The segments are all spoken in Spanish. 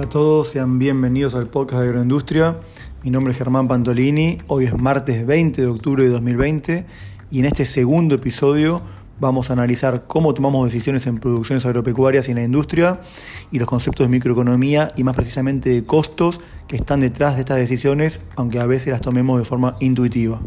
Hola a todos, sean bienvenidos al podcast de Agroindustria. Mi nombre es Germán Pantolini, hoy es martes 20 de octubre de 2020 y en este segundo episodio vamos a analizar cómo tomamos decisiones en producciones agropecuarias y en la industria y los conceptos de microeconomía y más precisamente de costos que están detrás de estas decisiones, aunque a veces las tomemos de forma intuitiva.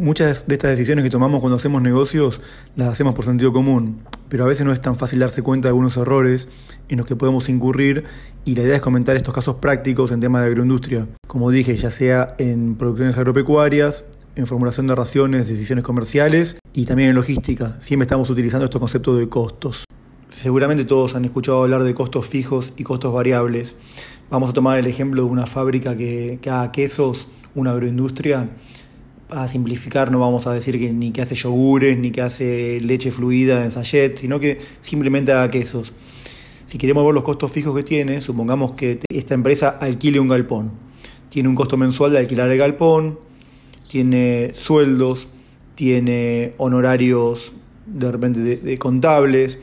Muchas de estas decisiones que tomamos cuando hacemos negocios las hacemos por sentido común, pero a veces no es tan fácil darse cuenta de algunos errores en los que podemos incurrir y la idea es comentar estos casos prácticos en temas de agroindustria. Como dije, ya sea en producciones agropecuarias, en formulación de raciones, decisiones comerciales y también en logística. Siempre estamos utilizando estos conceptos de costos. Seguramente todos han escuchado hablar de costos fijos y costos variables. Vamos a tomar el ejemplo de una fábrica que, que haga quesos, una agroindustria a simplificar, no vamos a decir que ni que hace yogures, ni que hace leche fluida en sachet, sino que simplemente haga quesos. Si queremos ver los costos fijos que tiene, supongamos que esta empresa alquile un galpón. Tiene un costo mensual de alquilar el galpón, tiene sueldos, tiene honorarios de repente de, contables,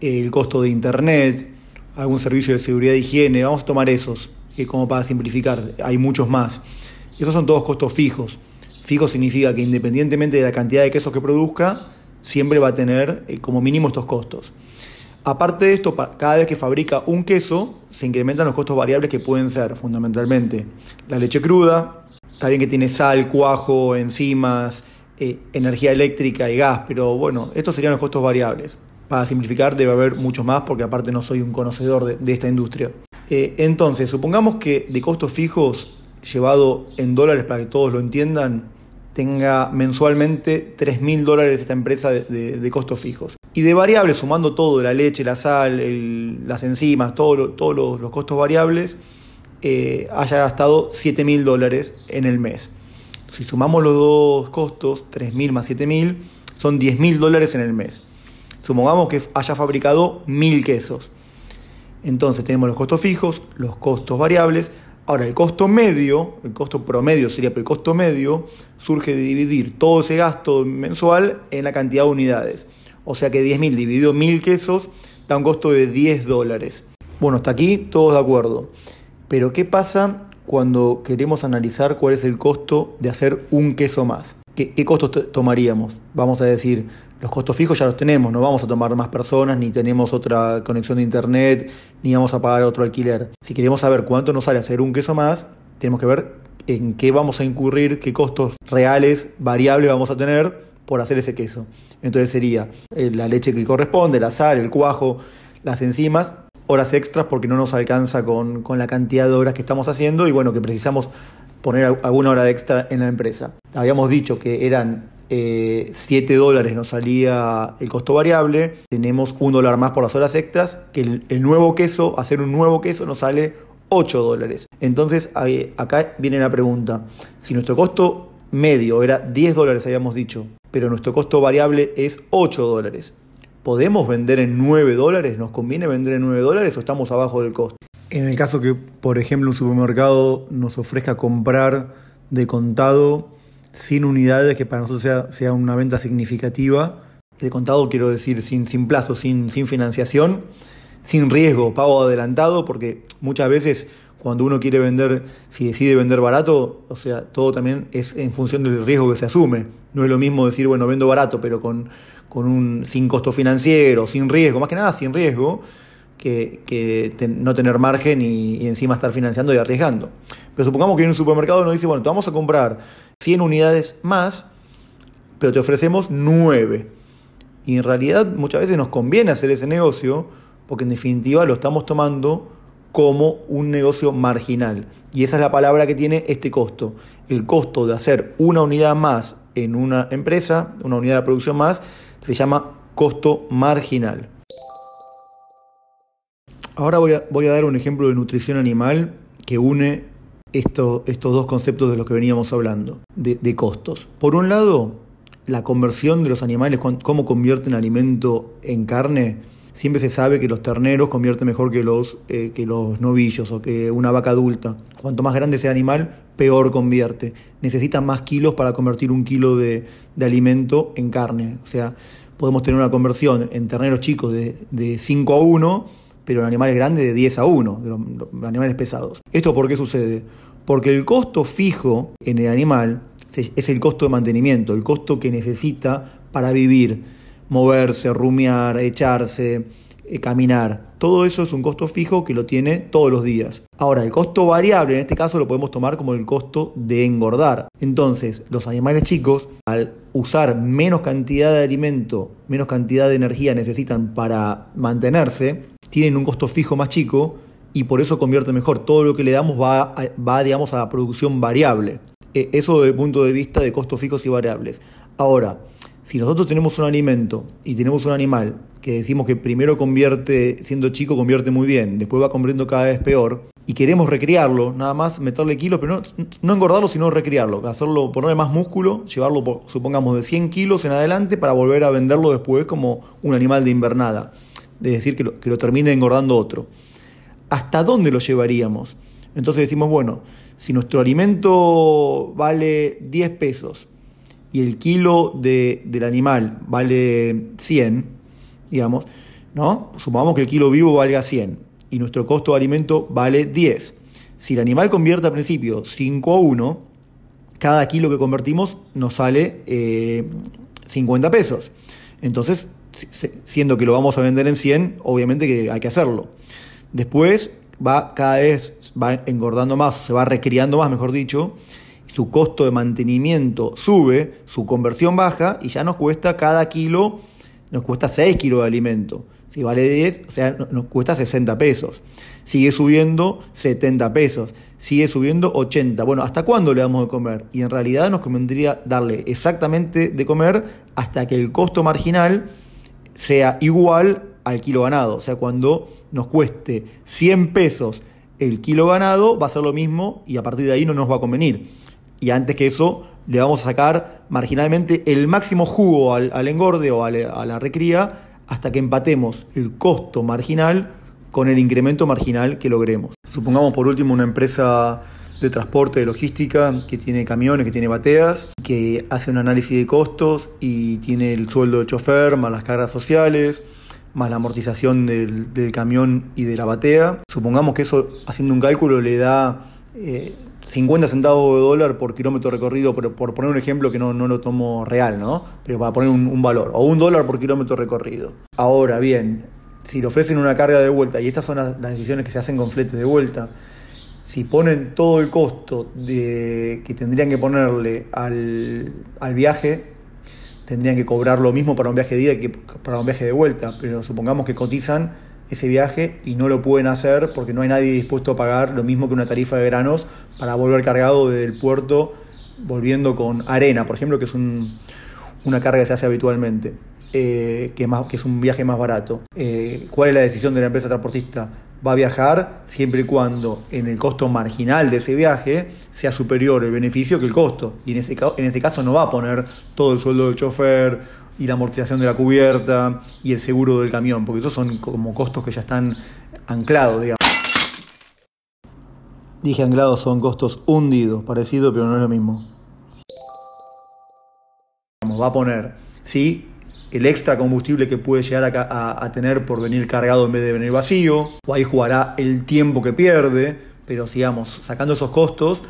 el costo de internet, algún servicio de seguridad e higiene. Vamos a tomar esos eh, como para simplificar. Hay muchos más. Esos son todos costos fijos. Fijo significa que independientemente de la cantidad de quesos que produzca, siempre va a tener eh, como mínimo estos costos. Aparte de esto, cada vez que fabrica un queso, se incrementan los costos variables que pueden ser fundamentalmente la leche cruda, también que tiene sal, cuajo, enzimas, eh, energía eléctrica y gas, pero bueno, estos serían los costos variables. Para simplificar, debe haber muchos más porque aparte no soy un conocedor de, esta industria. Eh, entonces, supongamos que de costos fijos llevado en dólares para que todos lo entiendan, tenga mensualmente 3 mil dólares esta empresa de, costos fijos. Y de variables, sumando todo, la leche, la sal, las enzimas, todos los, costos variables, eh, haya gastado 7 mil dólares en el mes. Si sumamos los dos costos, 3 mil más 7 mil, son 10 mil dólares en el mes. Supongamos que haya fabricado mil quesos. Entonces tenemos los costos fijos, los costos variables, Ahora, el costo medio, el costo promedio sería, pero el costo medio surge de dividir todo ese gasto mensual en la cantidad de unidades. O sea que 10.000 dividido 1.000 quesos da un costo de 10 dólares. Bueno, hasta aquí todos de acuerdo. Pero ¿qué pasa cuando queremos analizar cuál es el costo de hacer un queso más? ¿Qué, qué costos tomaríamos? Vamos a decir, los costos fijos ya los tenemos, no vamos a tomar más personas, ni tenemos otra conexión de internet, ni vamos a pagar otro alquiler. Si queremos saber cuánto nos sale hacer un queso más, tenemos que ver en qué vamos a incurrir, qué costos reales, variables vamos a tener por hacer ese queso. Entonces sería eh, la leche que corresponde, la sal, el cuajo, las enzimas, horas extras porque no nos alcanza con, con la cantidad de horas que estamos haciendo y bueno, que precisamos poner alguna hora extra en la empresa. Habíamos dicho que eran 7 eh, dólares nos salía el costo variable, tenemos un dólar más por las horas extras, que el, nuevo queso, hacer un nuevo queso nos sale 8 dólares. Entonces acá viene la pregunta, si nuestro costo medio era 10 dólares, habíamos dicho, pero nuestro costo variable es 8 dólares. ¿Podemos vender en 9 dólares? ¿Nos conviene vender en 9 dólares o estamos abajo del costo? En el caso que, por ejemplo, un supermercado nos ofrezca comprar de contado sin unidades, que para nosotros sea, sea una venta significativa. De contado quiero decir sin, sin plazo, sin, sin financiación, sin riesgo, pago adelantado, porque muchas veces cuando uno quiere vender, si decide vender barato, o sea, todo también es en función del riesgo que se asume. No es lo mismo decir, bueno, vendo barato, pero con, con un sin costo financiero, sin riesgo, más que nada sin riesgo, que, que no tener margen y, encima estar financiando y arriesgando. Pero supongamos que en un supermercado nos dice, bueno, te vamos a comprar 100 unidades más, pero te ofrecemos 9. Y en realidad muchas veces nos conviene hacer ese negocio porque en definitiva lo estamos tomando como un negocio marginal. Y esa es la palabra que tiene este costo. El costo de hacer una unidad más en una empresa, una unidad de producción más, se llama costo marginal. Ahora voy a, voy a dar un ejemplo de nutrición animal que une estos dos conceptos de los que veníamos hablando, de, costos. Por un lado, la conversión de los animales, cómo convierten alimento en carne. Siempre se sabe que los terneros convierten mejor que los, eh, que los novillos o que una vaca adulta. Cuanto más grande sea el animal, peor convierte. Necesita más kilos para convertir un kilo de, de alimento en carne. O sea, podemos tener una conversión en terneros chicos de, de 5 a 1, pero en animales grandes de 10 a 1, de los, los animales pesados. ¿Esto por qué sucede? Porque el costo fijo en el animal es el costo de mantenimiento, el costo que necesita para vivir, moverse, rumiar, echarse, eh, caminar. Todo eso es un costo fijo que lo tiene todos los días. Ahora, el costo variable en este caso lo podemos tomar como el costo de engordar. Entonces, los animales chicos, al usar menos cantidad de alimento, menos cantidad de energía necesitan para mantenerse, tienen un costo fijo más chico y por eso convierte mejor. Todo lo que le damos va, va digamos, a la producción variable. E, eso desde el punto de vista de costos fijos y variables. Ahora, si nosotros tenemos un alimento y tenemos un animal que decimos que primero convierte, siendo chico, convierte muy bien, después va convirtiendo cada vez peor, y queremos recriarlo, nada más meterle kilos, pero no, no engordarlo, sino recriarlo, hacerlo, ponerle más músculo, llevarlo, supongamos, de 100 kilos en adelante para volver a venderlo después como un animal de invernada. Es decir, que lo, que lo termine engordando otro. ¿Hasta dónde lo llevaríamos? Entonces decimos, bueno, si nuestro alimento vale 10 pesos y el kilo de, del animal vale 100, digamos, ¿no? Supongamos que el kilo vivo valga 100 y nuestro costo de alimento vale 10. Si el animal convierte al principio 5 a 1, cada kilo que convertimos nos sale eh, 50 pesos. Entonces, siendo que lo vamos a vender en 100, obviamente que hay que hacerlo. Después va cada vez va engordando más, se va recriando más, mejor dicho, su costo de mantenimiento sube, su conversión baja y ya nos cuesta cada kilo, nos cuesta 6 kilos de alimento. Si vale 10, o sea, nos cuesta 60 pesos. Sigue subiendo 70 pesos. Sigue subiendo 80. Bueno, ¿hasta cuándo le damos de comer? Y en realidad nos convendría darle exactamente de comer hasta que el costo marginal sea igual al kilo ganado. O sea, cuando nos cueste 100 pesos el kilo ganado, va a ser lo mismo y a partir de ahí no nos va a convenir. Y antes que eso, le vamos a sacar marginalmente el máximo jugo al, engorde o a la recría hasta que empatemos el costo marginal con el incremento marginal que logremos. Supongamos por último una empresa de transporte, de logística, que tiene camiones, que tiene bateas, que hace un análisis de costos y tiene el sueldo del chofer, más las cargas sociales, más la amortización del, del camión y de la batea. Supongamos que eso, haciendo un cálculo, le da eh, 50 centavos de dólar por kilómetro recorrido, por, por poner un ejemplo que no, no, lo tomo real, ¿no? Pero para poner un, un valor, o un dólar por kilómetro recorrido. Ahora bien, si le ofrecen una carga de vuelta, y estas son las, las decisiones que se hacen con fletes de vuelta, si ponen todo el costo que tendrían que ponerle al, al, viaje, tendrían que cobrar lo mismo para un viaje de ida que para un viaje de vuelta. Pero supongamos que cotizan ese viaje y no lo pueden hacer porque no hay nadie dispuesto a pagar lo mismo que una tarifa de granos para volver cargado desde el puerto volviendo con arena, por ejemplo, que es un, una carga que se hace habitualmente. Eh, que, es más, que es un viaje más barato. Eh, ¿Cuál es la decisión de la empresa transportista? Va a viajar siempre y cuando en el costo marginal de ese viaje sea superior el beneficio que el costo. Y en ese, en ese caso no va a poner todo el sueldo del chofer y la amortización de la cubierta y el seguro del camión, porque esos son como costos que ya están anclados, digamos. Dije anclados, son costos hundidos, parecido, pero no es lo mismo. Va a poner, sí, el extra combustible que puede llegar a, a, tener por venir cargado en vez de venir vacío, o ahí jugará el tiempo que pierde, pero sigamos, sacando esos costos,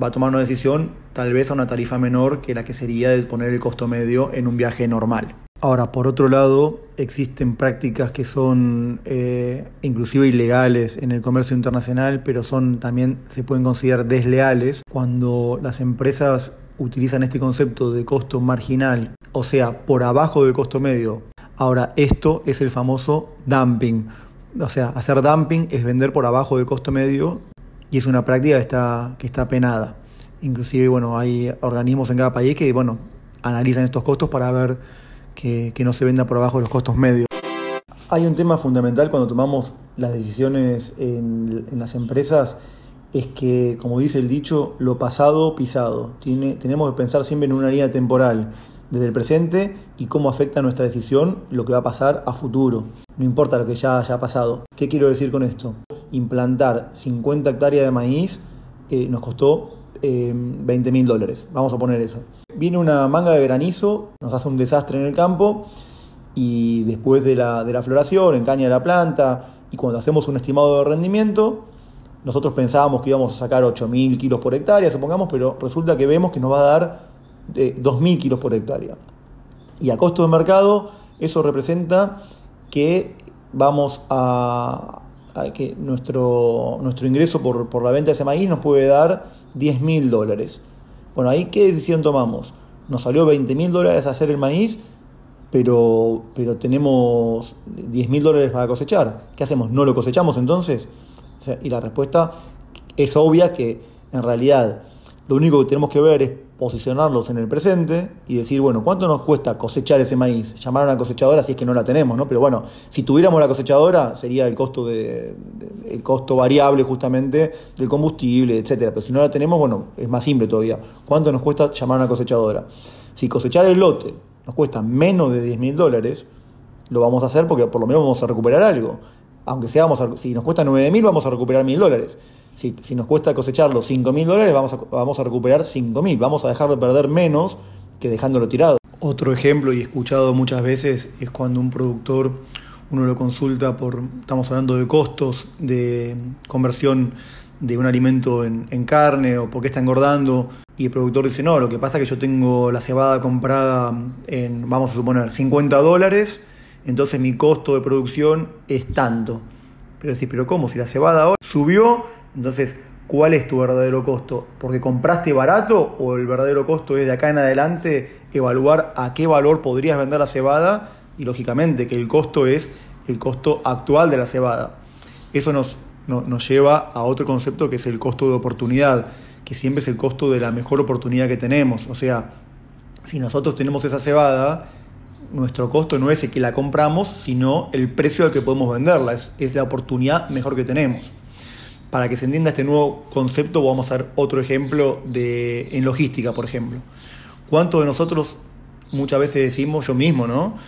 va a tomar una decisión tal vez a una tarifa menor que la que sería de poner el costo medio en un viaje normal. Ahora, por otro lado, existen prácticas que son eh, inclusive ilegales en el comercio internacional, pero son también se pueden considerar desleales cuando las empresas utilizan este concepto de costo marginal, o sea, por abajo del costo medio. Ahora, esto es el famoso dumping. O sea, hacer dumping es vender por abajo del costo medio y es una práctica que está, que está penada. Inclusive, bueno, hay organismos en cada país que, bueno, analizan estos costos para ver que, que no se venda por abajo de los costos medios. Hay un tema fundamental cuando tomamos las decisiones en, en las empresas es que, como dice el dicho, lo pasado pisado. Tenemos que pensar siempre en una línea temporal, desde el presente y cómo afecta nuestra decisión lo que va a pasar a futuro. No importa lo que ya haya pasado. ¿Qué quiero decir con esto? Implantar 50 hectáreas de maíz eh, nos costó eh, 20 mil dólares. Vamos a poner eso. Viene una manga de granizo, nos hace un desastre en el campo y después de la, de la floración, en caña de la planta, y cuando hacemos un estimado de rendimiento, nosotros pensábamos que íbamos a sacar 8.000 kilos por hectárea, supongamos, pero resulta que vemos que nos va a dar 2.000 kilos por hectárea. Y a costo de mercado, eso representa que vamos a, que nuestro, nuestro ingreso por, por, la venta de ese maíz nos puede dar 10 mil dólares. Bueno, ahí qué decisión tomamos. Nos salió 20 mil dólares hacer el maíz, pero, pero tenemos 10 mil dólares para cosechar. ¿Qué hacemos? ¿No lo cosechamos entonces? Y la respuesta es obvia que en realidad lo único que tenemos que ver es posicionarlos en el presente y decir, bueno, ¿cuánto nos cuesta cosechar ese maíz? Llamar a una cosechadora si es que no la tenemos, ¿no? Pero bueno, si tuviéramos la cosechadora sería el costo de, el costo variable justamente del combustible, etcétera. Pero si no la tenemos, bueno, es más simple todavía. ¿Cuánto nos cuesta llamar a una cosechadora? Si cosechar el lote nos cuesta menos de 10 mil dólares, lo vamos a hacer porque por lo menos vamos a recuperar algo. Aunque seamos, si nos cuesta 9 mil, vamos a recuperar mil dólares. Si, nos cuesta cosecharlo 5 mil dólares, vamos a, vamos a recuperar 5 mil. Vamos a dejar de perder menos que dejándolo tirado. Otro ejemplo, y escuchado muchas veces, es cuando un productor, uno lo consulta por, estamos hablando de costos de conversión de un alimento en, en carne o por qué está engordando, y el productor dice, no, lo que pasa es que yo tengo la cebada comprada en, vamos a suponer, 50 dólares, entonces mi costo de producción es tanto. Pero decís, pero ¿cómo? Si la cebada ahora subió, entonces, ¿cuál es tu verdadero costo? ¿Porque compraste barato o el verdadero costo es de acá en adelante evaluar a qué valor podrías vender la cebada? Y lógicamente que el costo es el costo actual de la cebada. Eso nos, nos lleva a otro concepto que es el costo de oportunidad, que siempre es el costo de la mejor oportunidad que tenemos. O sea, si nosotros tenemos esa cebada, nuestro costo no es el que la compramos, sino el precio al que podemos venderla. Es, es la oportunidad mejor que tenemos para que se entienda este nuevo concepto, vamos a ver otro ejemplo de, en logística, por ejemplo. ¿Cuántos de nosotros muchas veces decimos, yo mismo, ¿no?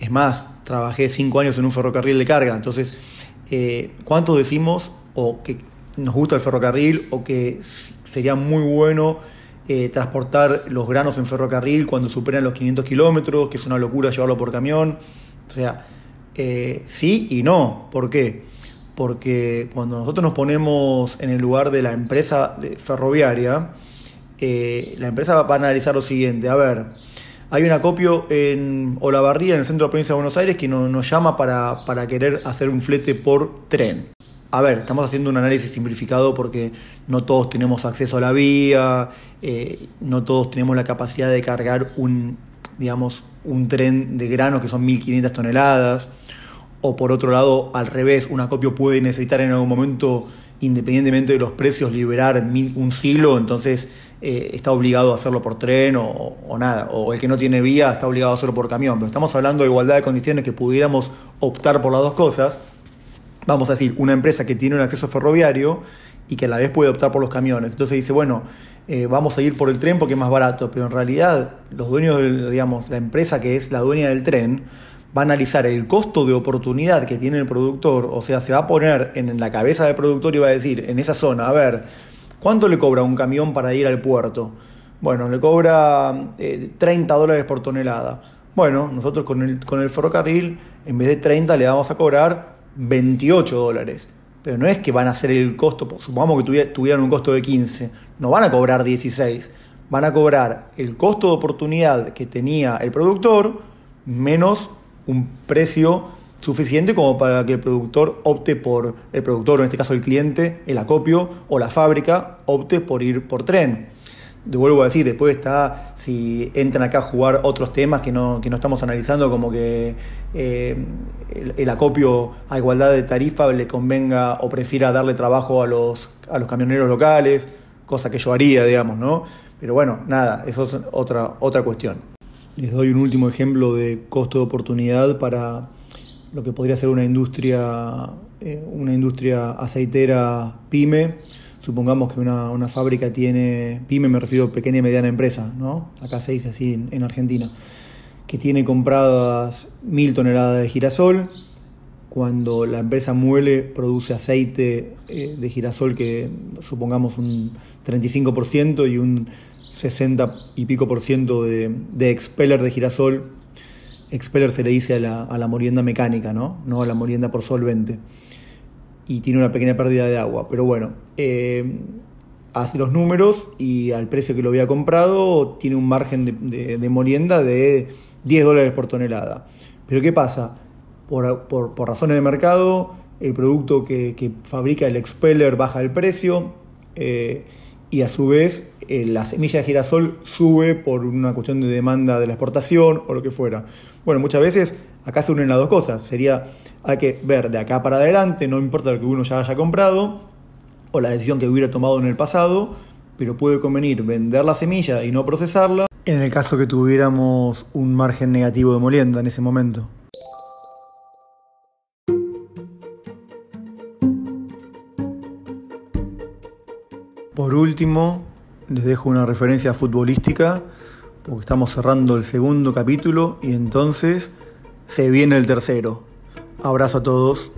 Es más, trabajé cinco años en un ferrocarril de carga, entonces, eh, ¿cuántos decimos o que nos gusta el ferrocarril o que sería muy bueno eh, transportar los granos en ferrocarril cuando superan los 500 kilómetros, que es una locura llevarlo por camión? O sea, eh, sí y no. ¿Por qué? porque cuando nosotros nos ponemos en el lugar de la empresa ferroviaria, eh, la empresa va a analizar lo siguiente, a ver, hay un acopio en Olavarría, en el centro de la provincia de Buenos Aires, que nos, llama para, querer hacer un flete por tren. A ver, estamos haciendo un análisis simplificado porque no todos tenemos acceso a la vía, eh, no todos tenemos la capacidad de cargar un, digamos, un tren de granos que son 1.500 toneladas. O por otro lado, al revés, un acopio puede necesitar en algún momento, independientemente de los precios, liberar un silo, entonces eh, está obligado a hacerlo por tren o, nada, o el que no tiene vía está obligado a hacerlo por camión, pero estamos hablando de igualdad de condiciones que pudiéramos optar por las dos cosas. Vamos a decir, una empresa que tiene un acceso ferroviario y que a la vez puede optar por los camiones. Entonces dice, bueno, eh, vamos a ir por el tren porque es más barato, pero en realidad los dueños, digamos, la empresa que es la dueña del tren, va a analizar el costo de oportunidad que tiene el productor, o sea, se va a poner en la cabeza del productor y va a decir, en esa zona, a ver, ¿cuánto le cobra un camión para ir al puerto? Bueno, le cobra 30 eh, dólares por tonelada. Bueno, nosotros con el, con el ferrocarril, en vez de 30, le vamos a cobrar 28 dólares. Pero no es que van a hacer el costo, supongamos que tuvieran un costo de 15, no van a cobrar 16, van a cobrar el costo de oportunidad que tenía el productor menos un precio suficiente como para que el productor opte por, el productor, en este caso el cliente, el acopio o la fábrica, opte por ir por tren. De vuelvo a decir, después está si entran acá a jugar otros temas que no, que no estamos analizando, como que eh, el, acopio a igualdad de tarifa le convenga o prefiera darle trabajo a los, a los camioneros locales, cosa que yo haría, digamos, ¿no? Pero bueno, nada, eso es otra, otra cuestión. Les doy un último ejemplo de costo de oportunidad para lo que podría ser una industria, eh, una industria aceitera pyme. Supongamos que una, fábrica tiene, pyme me refiero a pequeña y mediana empresa, ¿no? acá se dice así en, Argentina, que tiene compradas mil toneladas de girasol, cuando la empresa muele produce aceite eh, de girasol que supongamos un 35% y un 60 y pico por ciento de, expeller de girasol expeller se le dice a la, a la molienda mecánica, ¿no? No a la molienda por solvente. Y tiene una pequeña pérdida de agua. Pero bueno, eh, hace los números y al precio que lo había comprado tiene un margen de, de, molienda de 10 dólares por tonelada. Pero ¿qué pasa? Por, por, por razones de mercado, el producto que, que, fabrica el expeller baja el precio eh, y a su vez eh, la semilla de girasol sube por una cuestión de demanda de la exportación o lo que fuera. Bueno, muchas veces acá se unen las dos cosas. Sería, hay que ver de acá para adelante, no importa lo que uno ya haya comprado o la decisión que hubiera tomado en el pasado, pero puede convenir vender la semilla y no procesarla en el caso que tuviéramos un margen negativo de molienda en ese momento. Por último, les dejo una referencia futbolística, porque estamos cerrando el segundo capítulo y entonces se viene el tercero. Abrazo a todos.